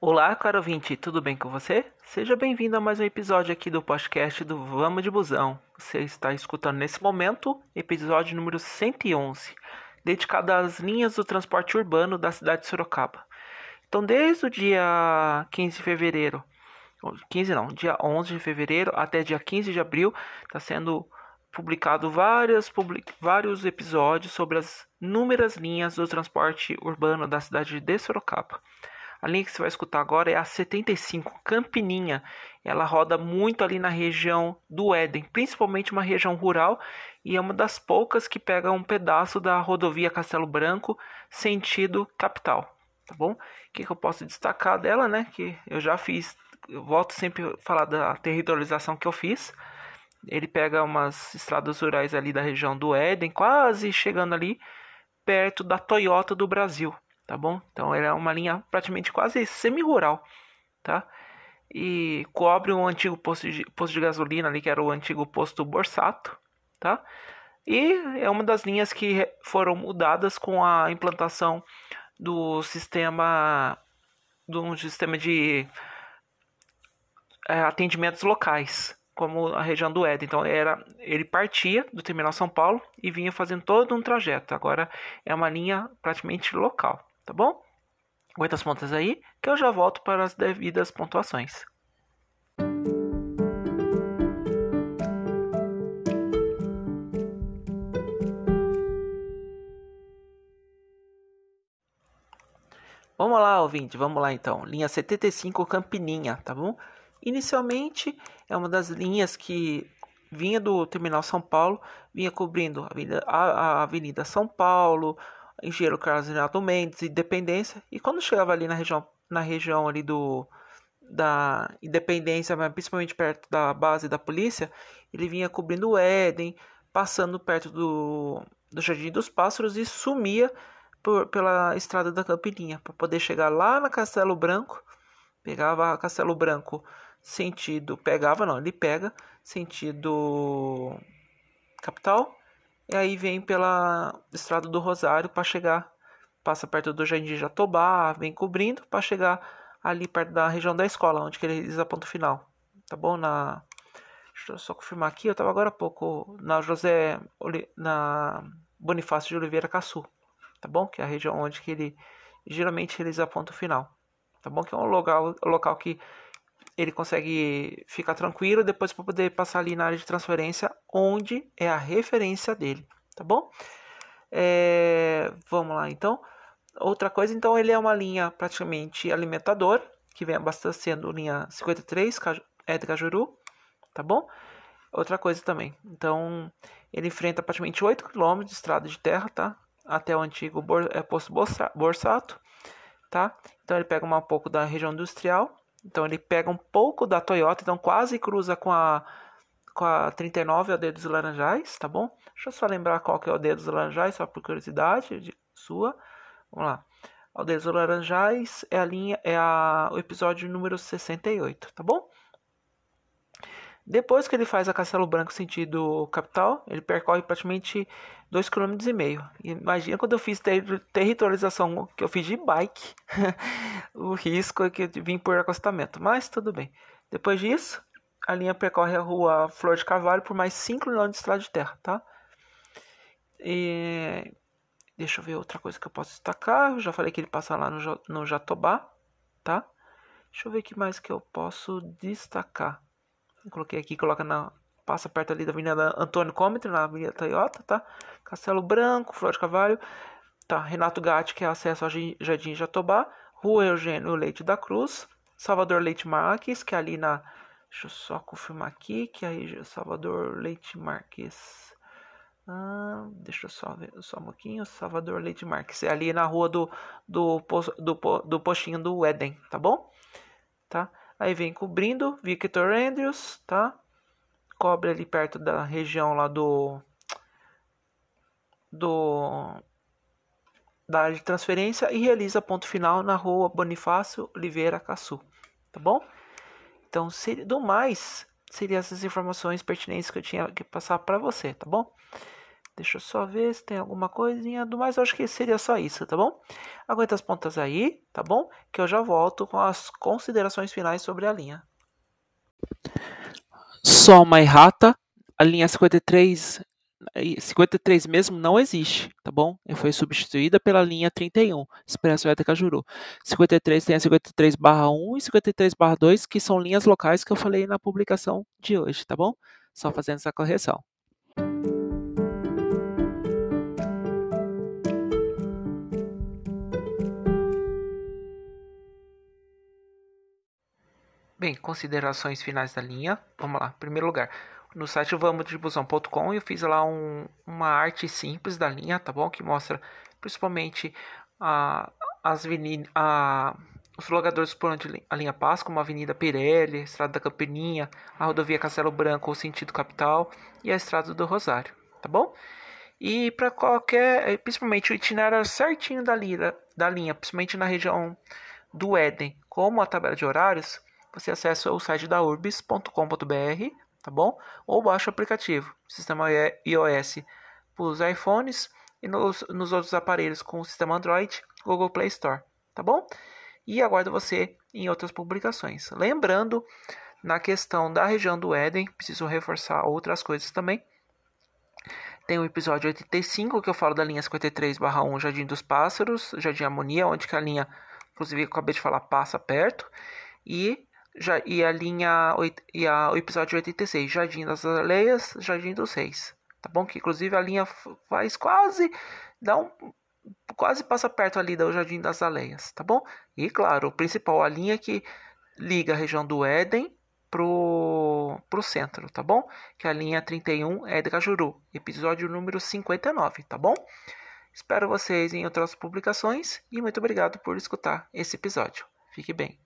Olá, caro ouvinte, tudo bem com você? Seja bem-vindo a mais um episódio aqui do podcast do Vamos de Busão. Você está escutando nesse momento episódio número 111, dedicado às linhas do transporte urbano da cidade de Sorocaba. Então, desde o dia 15 de fevereiro, 15 não, dia 11 de fevereiro até dia 15 de abril, está sendo publicado várias, public, vários episódios sobre as inúmeras linhas do transporte urbano da cidade de Sorocaba. A linha que você vai escutar agora é a 75, Campininha. Ela roda muito ali na região do Éden, principalmente uma região rural, e é uma das poucas que pega um pedaço da rodovia Castelo Branco, sentido capital. Tá bom? O que, que eu posso destacar dela, né? Que eu já fiz, eu volto sempre a falar da territorialização que eu fiz. Ele pega umas estradas rurais ali da região do Éden, quase chegando ali perto da Toyota do Brasil tá bom? Então ele é uma linha praticamente quase semi-rural, tá? E cobre um antigo posto de, posto de gasolina ali, que era o antigo posto Borsato, tá? E é uma das linhas que foram mudadas com a implantação do sistema de sistema de é, atendimentos locais, como a região do Éden. Então era, ele partia do terminal São Paulo e vinha fazendo todo um trajeto. Agora é uma linha praticamente local tá bom? Aguenta as pontas aí, que eu já volto para as devidas pontuações. Vamos lá, ouvinte, vamos lá então. Linha 75 Campininha, tá bom? Inicialmente é uma das linhas que vinha do Terminal São Paulo, vinha cobrindo a Avenida, a, a Avenida São Paulo, Engenheiro Carlos Renato Mendes, Independência, e quando chegava ali na região, na região ali do da Independência, principalmente perto da base da polícia, ele vinha cobrindo o Éden, passando perto do, do Jardim dos Pássaros e sumia por, pela estrada da Campininha, para poder chegar lá na Castelo Branco, pegava Castelo Branco sentido, pegava não, ele pega sentido capital e aí vem pela estrada do Rosário para chegar, passa perto do Jardim Jatobá, vem cobrindo para chegar ali perto da região da escola, onde que ele realiza ponto final. Tá bom? Na Deixa eu só confirmar aqui, eu estava agora há pouco na José na Bonifácio de Oliveira Caçu, tá bom? Que é a região onde que ele geralmente realiza ponto final. Tá bom? Que é um local, local que ele consegue ficar tranquilo depois para poder passar ali na área de transferência, onde é a referência dele, tá bom? É, vamos lá, então. Outra coisa, então, ele é uma linha praticamente alimentadora, que vem abastecendo linha 53, é de Cajuru, tá bom? Outra coisa também, então, ele enfrenta praticamente 8 km de estrada de terra, tá? Até o antigo é, posto Borsato, tá? Então, ele pega um pouco da região industrial, então ele pega um pouco da Toyota, então quase cruza com a com a 39 a dedos laranjais, tá bom? Deixa eu só lembrar qual que é o dedos laranjais, só por curiosidade de, sua. Vamos lá. O dedos laranjais é a linha é a, o episódio número 68, tá bom? Depois que ele faz a Castelo Branco sentido capital, ele percorre praticamente 2,5 km. Imagina quando eu fiz ter territorialização que eu fiz de bike, o risco é que eu vim por acostamento, mas tudo bem. Depois disso, a linha percorre a rua Flor de Carvalho por mais 5 km de estrada de terra, tá? E deixa eu ver outra coisa que eu posso destacar. Eu já falei que ele passa lá no, no Jatobá, tá? Deixa eu ver o que mais que eu posso destacar. Coloquei aqui, coloca na. Passa perto ali da Avenida Antônio Cometro, na Avenida Toyota, tá? Castelo Branco, Flor de Cavalho, tá? Renato Gatti, que é acesso ao Jardim Jatobá, Rua Eugênio Leite da Cruz, Salvador Leite Marques, que é ali na. Deixa eu só confirmar aqui, que é Salvador Leite Marques. Ah, deixa eu só ver só um pouquinho. Salvador Leite Marques. É ali na rua do, do, do, do postinho do Éden, tá bom? Tá? Aí vem cobrindo Victor Andrews, tá? Cobre ali perto da região lá do do da área de transferência e realiza ponto final na rua Bonifácio Oliveira Caçu, tá bom? Então, se, do mais, seriam essas informações pertinentes que eu tinha que passar para você, tá bom? Deixa eu só ver se tem alguma coisinha do mais. Eu acho que seria só isso, tá bom? Aguenta as pontas aí, tá bom? Que eu já volto com as considerações finais sobre a linha. Soma e rata. A linha 53 53 mesmo não existe, tá bom? E foi substituída pela linha 31, Expresso Eta Cajuru. 53 tem a 53 1 e 53 2, que são linhas locais que eu falei na publicação de hoje, tá bom? Só fazendo essa correção. Bem, considerações finais da linha. Vamos lá. Primeiro lugar, no site vamosdibusão.com eu fiz lá um, uma arte simples da linha, tá bom? Que mostra principalmente as a, os logadores por onde a linha passa, como a Avenida Pirelli, a Estrada da Campininha, a Rodovia Castelo Branco, o sentido capital e a Estrada do Rosário, tá bom? E para qualquer, principalmente o itinerário certinho da linha, da linha, principalmente na região do Éden, como a tabela de horários, você acessa o site da urbis.com.br, tá bom? Ou baixa o aplicativo, sistema iOS para os iPhones e nos, nos outros aparelhos com o sistema Android, Google Play Store, tá bom? E aguardo você em outras publicações. Lembrando, na questão da região do Éden, preciso reforçar outras coisas também. Tem o episódio 85 que eu falo da linha 53/1 Jardim dos Pássaros, Jardim Harmonia, onde que a linha, inclusive eu acabei de falar, passa perto. E já, e a linha e a, o episódio 86, Jardim das Aleias, Jardim dos Reis. Tá bom? Que inclusive a linha faz quase dá um quase passa perto ali do Jardim das Aleias, tá bom? E claro, o principal a linha que liga a região do Éden pro pro centro, tá bom? Que é a linha 31 é de Cajuru, episódio número 59, tá bom? Espero vocês em outras publicações e muito obrigado por escutar esse episódio. Fique bem.